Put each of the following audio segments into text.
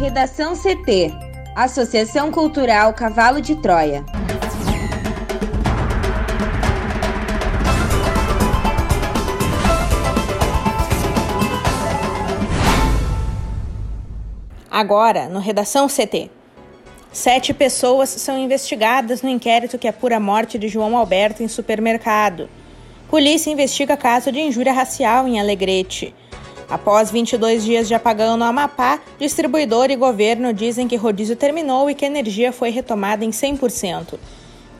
Redação CT Associação Cultural Cavalo de Troia. Agora, no Redação CT. Sete pessoas são investigadas no inquérito que apura a morte de João Alberto em supermercado. Polícia investiga caso de injúria racial em Alegrete. Após 22 dias de apagão no Amapá, distribuidor e governo dizem que rodízio terminou e que a energia foi retomada em 100%.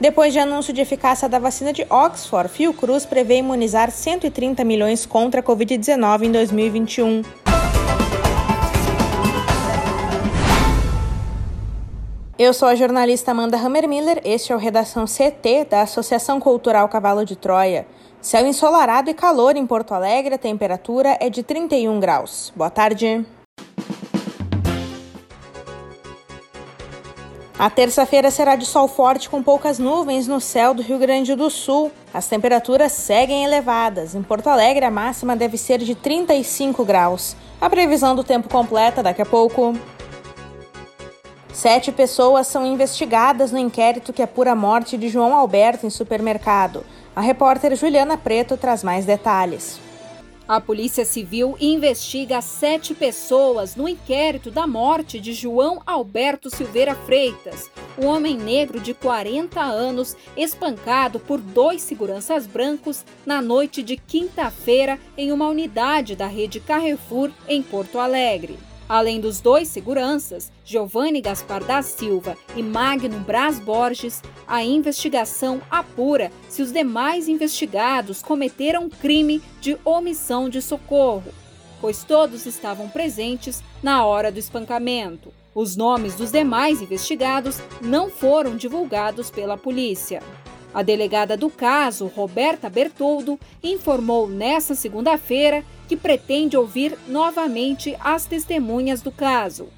Depois de anúncio de eficácia da vacina de Oxford, Fiocruz prevê imunizar 130 milhões contra a Covid-19 em 2021. Eu sou a jornalista Amanda Hammermiller, este é o Redação CT da Associação Cultural Cavalo de Troia. Céu ensolarado e calor em Porto Alegre, a temperatura é de 31 graus. Boa tarde. A terça-feira será de sol forte com poucas nuvens no céu do Rio Grande do Sul. As temperaturas seguem elevadas. Em Porto Alegre, a máxima deve ser de 35 graus. A previsão do tempo completa daqui a pouco. Sete pessoas são investigadas no inquérito que apura a morte de João Alberto em supermercado. A repórter Juliana Preto traz mais detalhes. A Polícia Civil investiga sete pessoas no inquérito da morte de João Alberto Silveira Freitas, um homem negro de 40 anos espancado por dois seguranças brancos na noite de quinta-feira em uma unidade da rede Carrefour em Porto Alegre. Além dos dois seguranças, Giovanni Gaspar da Silva e Magno Braz Borges, a investigação apura se os demais investigados cometeram crime de omissão de socorro, pois todos estavam presentes na hora do espancamento. Os nomes dos demais investigados não foram divulgados pela polícia. A delegada do caso, Roberta Bertoldo, informou nesta segunda-feira que pretende ouvir novamente as testemunhas do caso.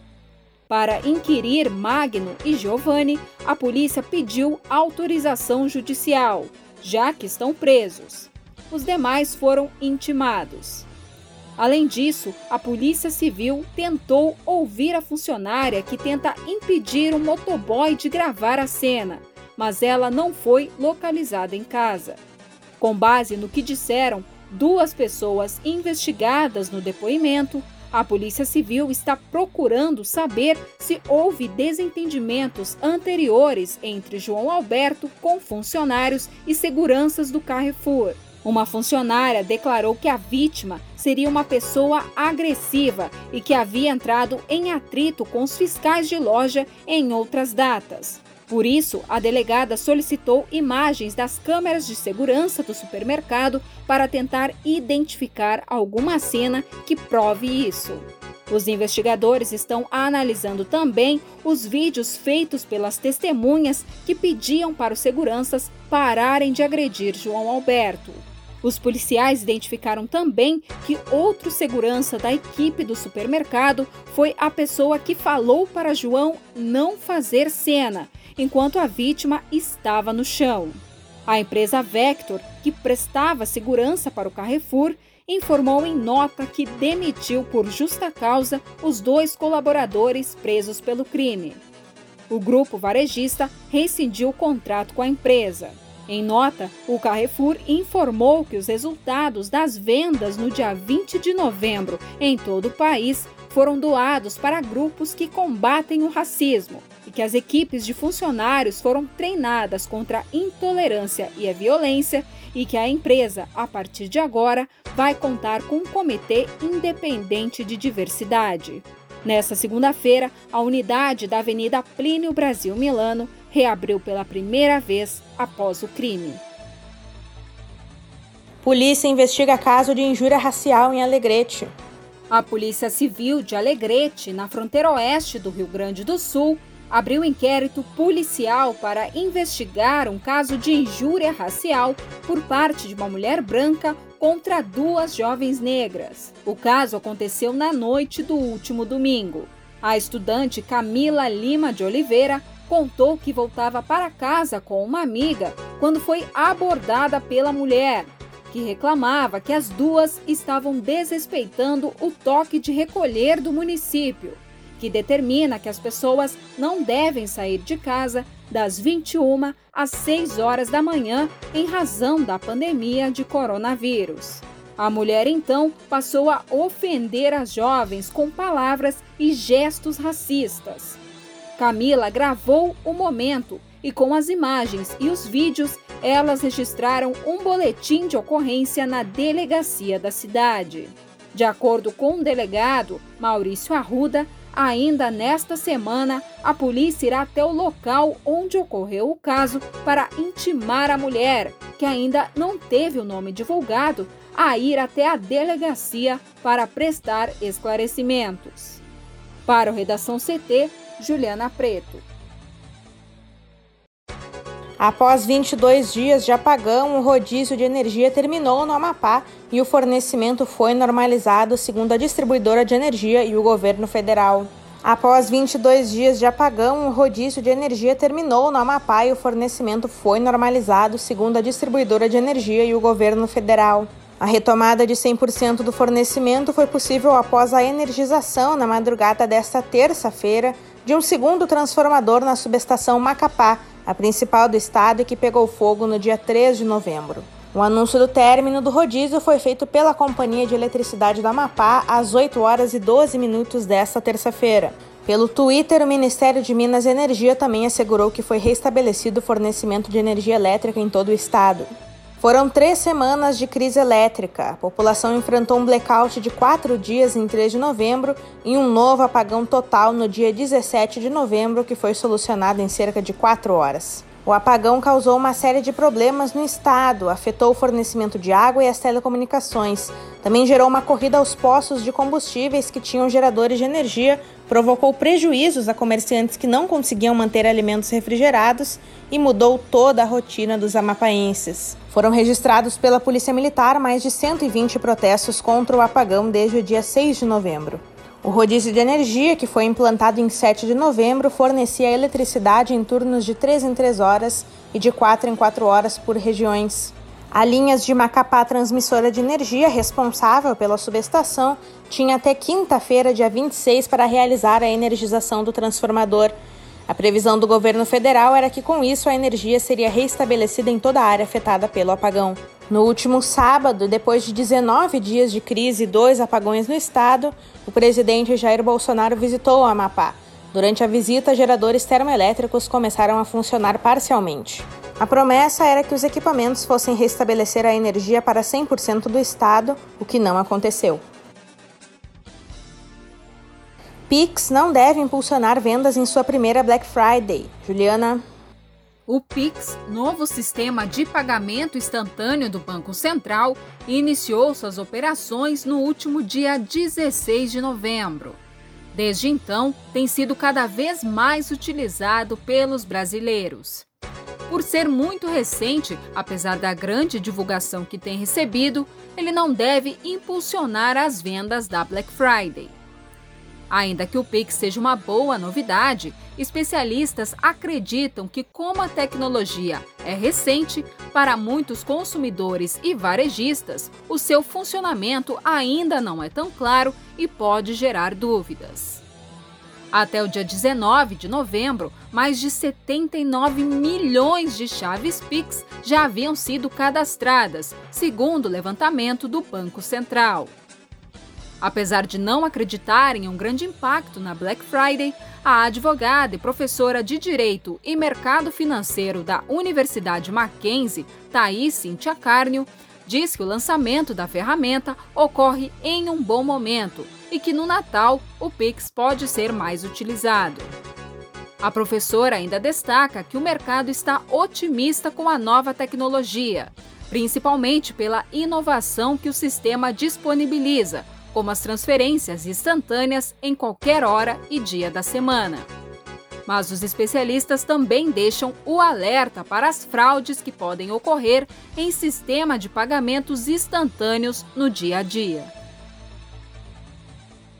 Para inquirir Magno e Giovanni, a polícia pediu autorização judicial, já que estão presos. Os demais foram intimados. Além disso, a Polícia Civil tentou ouvir a funcionária que tenta impedir o motoboy de gravar a cena mas ela não foi localizada em casa. Com base no que disseram duas pessoas investigadas no depoimento, a Polícia Civil está procurando saber se houve desentendimentos anteriores entre João Alberto com funcionários e seguranças do Carrefour. Uma funcionária declarou que a vítima seria uma pessoa agressiva e que havia entrado em atrito com os fiscais de loja em outras datas. Por isso, a delegada solicitou imagens das câmeras de segurança do supermercado para tentar identificar alguma cena que prove isso. Os investigadores estão analisando também os vídeos feitos pelas testemunhas que pediam para os seguranças pararem de agredir João Alberto. Os policiais identificaram também que outro segurança da equipe do supermercado foi a pessoa que falou para João não fazer cena enquanto a vítima estava no chão. A empresa Vector, que prestava segurança para o Carrefour, informou em nota que demitiu por justa causa os dois colaboradores presos pelo crime. O grupo varejista rescindiu o contrato com a empresa. Em nota, o Carrefour informou que os resultados das vendas no dia 20 de novembro em todo o país foram doados para grupos que combatem o racismo e que as equipes de funcionários foram treinadas contra a intolerância e a violência e que a empresa, a partir de agora, vai contar com um comitê independente de diversidade. Nessa segunda-feira, a unidade da Avenida Plínio Brasil Milano reabriu pela primeira vez após o crime. Polícia investiga caso de injúria racial em Alegrete. A Polícia Civil de Alegrete, na fronteira oeste do Rio Grande do Sul, abriu inquérito policial para investigar um caso de injúria racial por parte de uma mulher branca contra duas jovens negras. O caso aconteceu na noite do último domingo. A estudante Camila Lima de Oliveira contou que voltava para casa com uma amiga quando foi abordada pela mulher, que reclamava que as duas estavam desrespeitando o toque de recolher do município, que determina que as pessoas não devem sair de casa das 21 às 6 horas da manhã em razão da pandemia de coronavírus. A mulher então passou a ofender as jovens com palavras e gestos racistas. Camila gravou o momento e, com as imagens e os vídeos, elas registraram um boletim de ocorrência na delegacia da cidade. De acordo com o delegado Maurício Arruda, ainda nesta semana a polícia irá até o local onde ocorreu o caso para intimar a mulher, que ainda não teve o nome divulgado, a ir até a delegacia para prestar esclarecimentos. Para o Redação CT, Juliana Preto. Após 22 dias de apagão, o rodízio de energia terminou no Amapá e o fornecimento foi normalizado, segundo a distribuidora de energia e o governo federal. Após 22 dias de apagão, o rodízio de energia terminou no Amapá e o fornecimento foi normalizado, segundo a distribuidora de energia e o governo federal. A retomada de 100% do fornecimento foi possível após a energização na madrugada desta terça-feira de um segundo transformador na subestação Macapá, a principal do estado e que pegou fogo no dia 3 de novembro. O anúncio do término do rodízio foi feito pela Companhia de Eletricidade do Amapá às 8 horas e 12 minutos desta terça-feira. Pelo Twitter, o Ministério de Minas e Energia também assegurou que foi restabelecido o fornecimento de energia elétrica em todo o estado. Foram três semanas de crise elétrica. A população enfrentou um blackout de quatro dias em 3 de novembro e um novo apagão total no dia 17 de novembro, que foi solucionado em cerca de quatro horas. O apagão causou uma série de problemas no estado, afetou o fornecimento de água e as telecomunicações. Também gerou uma corrida aos postos de combustíveis que tinham geradores de energia, provocou prejuízos a comerciantes que não conseguiam manter alimentos refrigerados e mudou toda a rotina dos amapaenses. Foram registrados pela Polícia Militar mais de 120 protestos contra o apagão desde o dia 6 de novembro. O rodízio de energia, que foi implantado em 7 de novembro, fornecia eletricidade em turnos de 3 em 3 horas e de 4 em 4 horas por regiões. A linhas de Macapá Transmissora de Energia, responsável pela subestação, tinha até quinta-feira, dia 26, para realizar a energização do transformador. A previsão do governo federal era que, com isso, a energia seria reestabelecida em toda a área afetada pelo apagão. No último sábado, depois de 19 dias de crise e dois apagões no estado, o presidente Jair Bolsonaro visitou o Amapá. Durante a visita, geradores termoelétricos começaram a funcionar parcialmente. A promessa era que os equipamentos fossem restabelecer a energia para 100% do estado, o que não aconteceu. Pix não deve impulsionar vendas em sua primeira Black Friday. Juliana o Pix, novo sistema de pagamento instantâneo do Banco Central, iniciou suas operações no último dia 16 de novembro. Desde então, tem sido cada vez mais utilizado pelos brasileiros. Por ser muito recente, apesar da grande divulgação que tem recebido, ele não deve impulsionar as vendas da Black Friday. Ainda que o Pix seja uma boa novidade, especialistas acreditam que, como a tecnologia é recente, para muitos consumidores e varejistas, o seu funcionamento ainda não é tão claro e pode gerar dúvidas. Até o dia 19 de novembro, mais de 79 milhões de chaves Pix já haviam sido cadastradas, segundo o levantamento do Banco Central. Apesar de não acreditar em um grande impacto na Black Friday, a advogada e professora de Direito e Mercado Financeiro da Universidade Mackenzie, Thaís Cintia Carnio, diz que o lançamento da ferramenta ocorre em um bom momento e que no Natal o Pix pode ser mais utilizado. A professora ainda destaca que o mercado está otimista com a nova tecnologia, principalmente pela inovação que o sistema disponibiliza como as transferências instantâneas em qualquer hora e dia da semana. Mas os especialistas também deixam o alerta para as fraudes que podem ocorrer em sistema de pagamentos instantâneos no dia a dia.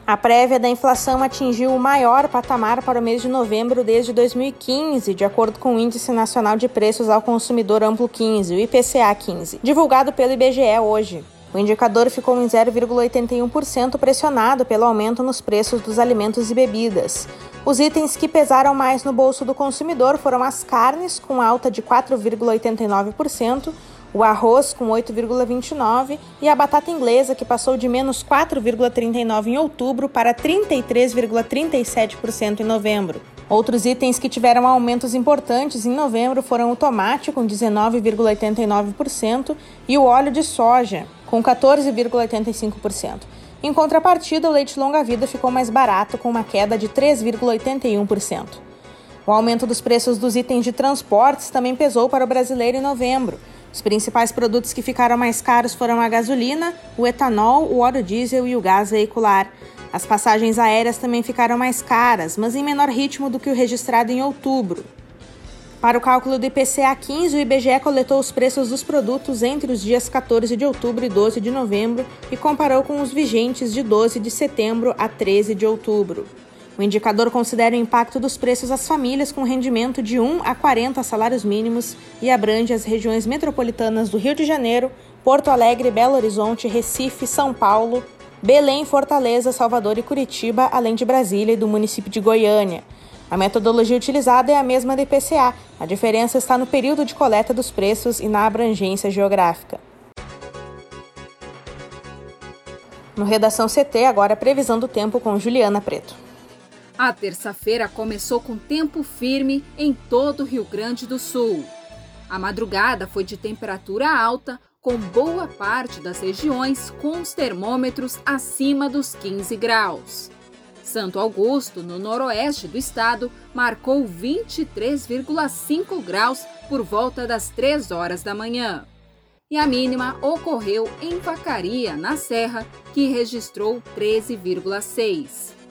A prévia da inflação atingiu o maior patamar para o mês de novembro desde 2015, de acordo com o Índice Nacional de Preços ao Consumidor Amplo 15, o IPCA 15, divulgado pelo IBGE hoje. O indicador ficou em 0,81% pressionado pelo aumento nos preços dos alimentos e bebidas. Os itens que pesaram mais no bolso do consumidor foram as carnes, com alta de 4,89%, o arroz, com 8,29%, e a batata inglesa, que passou de menos 4,39% em outubro para 33,37% em novembro. Outros itens que tiveram aumentos importantes em novembro foram o tomate, com 19,89%, e o óleo de soja, com 14,85%. Em contrapartida, o leite longa-vida ficou mais barato, com uma queda de 3,81%. O aumento dos preços dos itens de transportes também pesou para o brasileiro em novembro. Os principais produtos que ficaram mais caros foram a gasolina, o etanol, o óleo diesel e o gás veicular. As passagens aéreas também ficaram mais caras, mas em menor ritmo do que o registrado em outubro. Para o cálculo do IPCA 15, o IBGE coletou os preços dos produtos entre os dias 14 de outubro e 12 de novembro e comparou com os vigentes de 12 de setembro a 13 de outubro. O indicador considera o impacto dos preços às famílias com rendimento de 1 a 40 salários mínimos e abrange as regiões metropolitanas do Rio de Janeiro, Porto Alegre, Belo Horizonte, Recife, São Paulo, Belém, Fortaleza, Salvador e Curitiba, além de Brasília e do município de Goiânia. A metodologia utilizada é a mesma do IPCA, a diferença está no período de coleta dos preços e na abrangência geográfica. No Redação CT, agora a previsão do tempo com Juliana Preto. A terça-feira começou com tempo firme em todo o Rio Grande do Sul. A madrugada foi de temperatura alta, com boa parte das regiões com os termômetros acima dos 15 graus. Santo Augusto, no noroeste do estado, marcou 23,5 graus por volta das 3 horas da manhã. E a mínima ocorreu em Vacaria, na Serra, que registrou 13,6.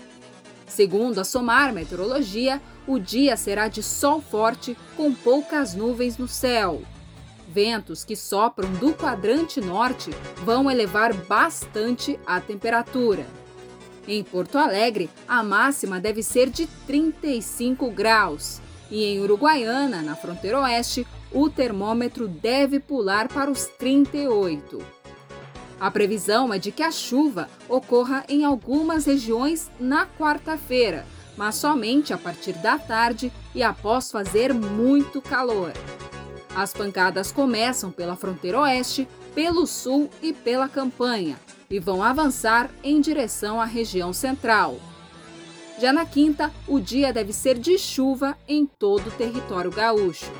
Segundo a Somar Meteorologia, o dia será de sol forte com poucas nuvens no céu. Ventos que sopram do quadrante norte vão elevar bastante a temperatura. Em Porto Alegre, a máxima deve ser de 35 graus. E em Uruguaiana, na fronteira oeste, o termômetro deve pular para os 38. A previsão é de que a chuva ocorra em algumas regiões na quarta-feira, mas somente a partir da tarde e após fazer muito calor. As pancadas começam pela fronteira oeste, pelo sul e pela campanha, e vão avançar em direção à região central. Já na quinta, o dia deve ser de chuva em todo o território gaúcho.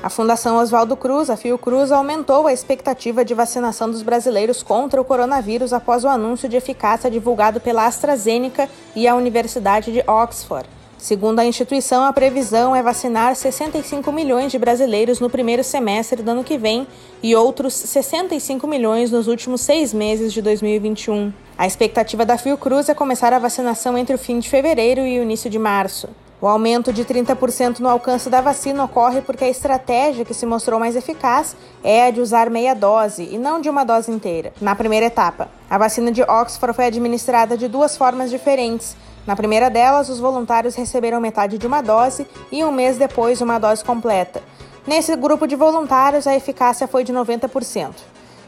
A Fundação Oswaldo Cruz, a Fiocruz, aumentou a expectativa de vacinação dos brasileiros contra o coronavírus após o anúncio de eficácia divulgado pela AstraZeneca e a Universidade de Oxford. Segundo a instituição, a previsão é vacinar 65 milhões de brasileiros no primeiro semestre do ano que vem e outros 65 milhões nos últimos seis meses de 2021. A expectativa da Fiocruz é começar a vacinação entre o fim de fevereiro e o início de março. O aumento de 30% no alcance da vacina ocorre porque a estratégia que se mostrou mais eficaz é a de usar meia dose e não de uma dose inteira. Na primeira etapa, a vacina de Oxford foi administrada de duas formas diferentes na primeira delas, os voluntários receberam metade de uma dose e um mês depois uma dose completa. Nesse grupo de voluntários, a eficácia foi de 90%.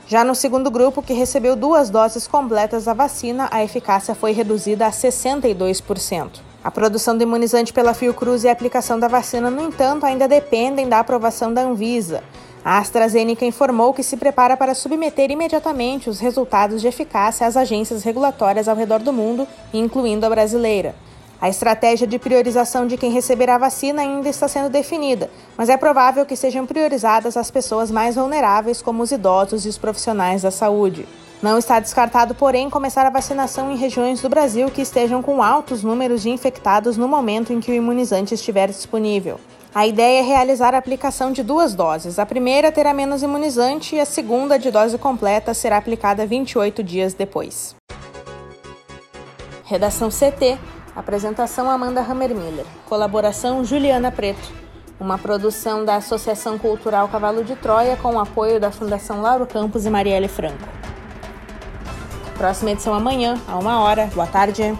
Já no segundo grupo, que recebeu duas doses completas da vacina, a eficácia foi reduzida a 62%. A produção do imunizante pela Fiocruz e a aplicação da vacina, no entanto, ainda dependem da aprovação da Anvisa. A AstraZeneca informou que se prepara para submeter imediatamente os resultados de eficácia às agências regulatórias ao redor do mundo, incluindo a brasileira. A estratégia de priorização de quem receberá a vacina ainda está sendo definida, mas é provável que sejam priorizadas as pessoas mais vulneráveis, como os idosos e os profissionais da saúde. Não está descartado, porém, começar a vacinação em regiões do Brasil que estejam com altos números de infectados no momento em que o imunizante estiver disponível. A ideia é realizar a aplicação de duas doses. A primeira terá menos imunizante e a segunda, de dose completa, será aplicada 28 dias depois. Redação CT. Apresentação Amanda Hammermiller. Colaboração Juliana Preto. Uma produção da Associação Cultural Cavalo de Troia com o apoio da Fundação Lauro Campos e Marielle Franco. Próxima edição amanhã, a uma hora. Boa tarde.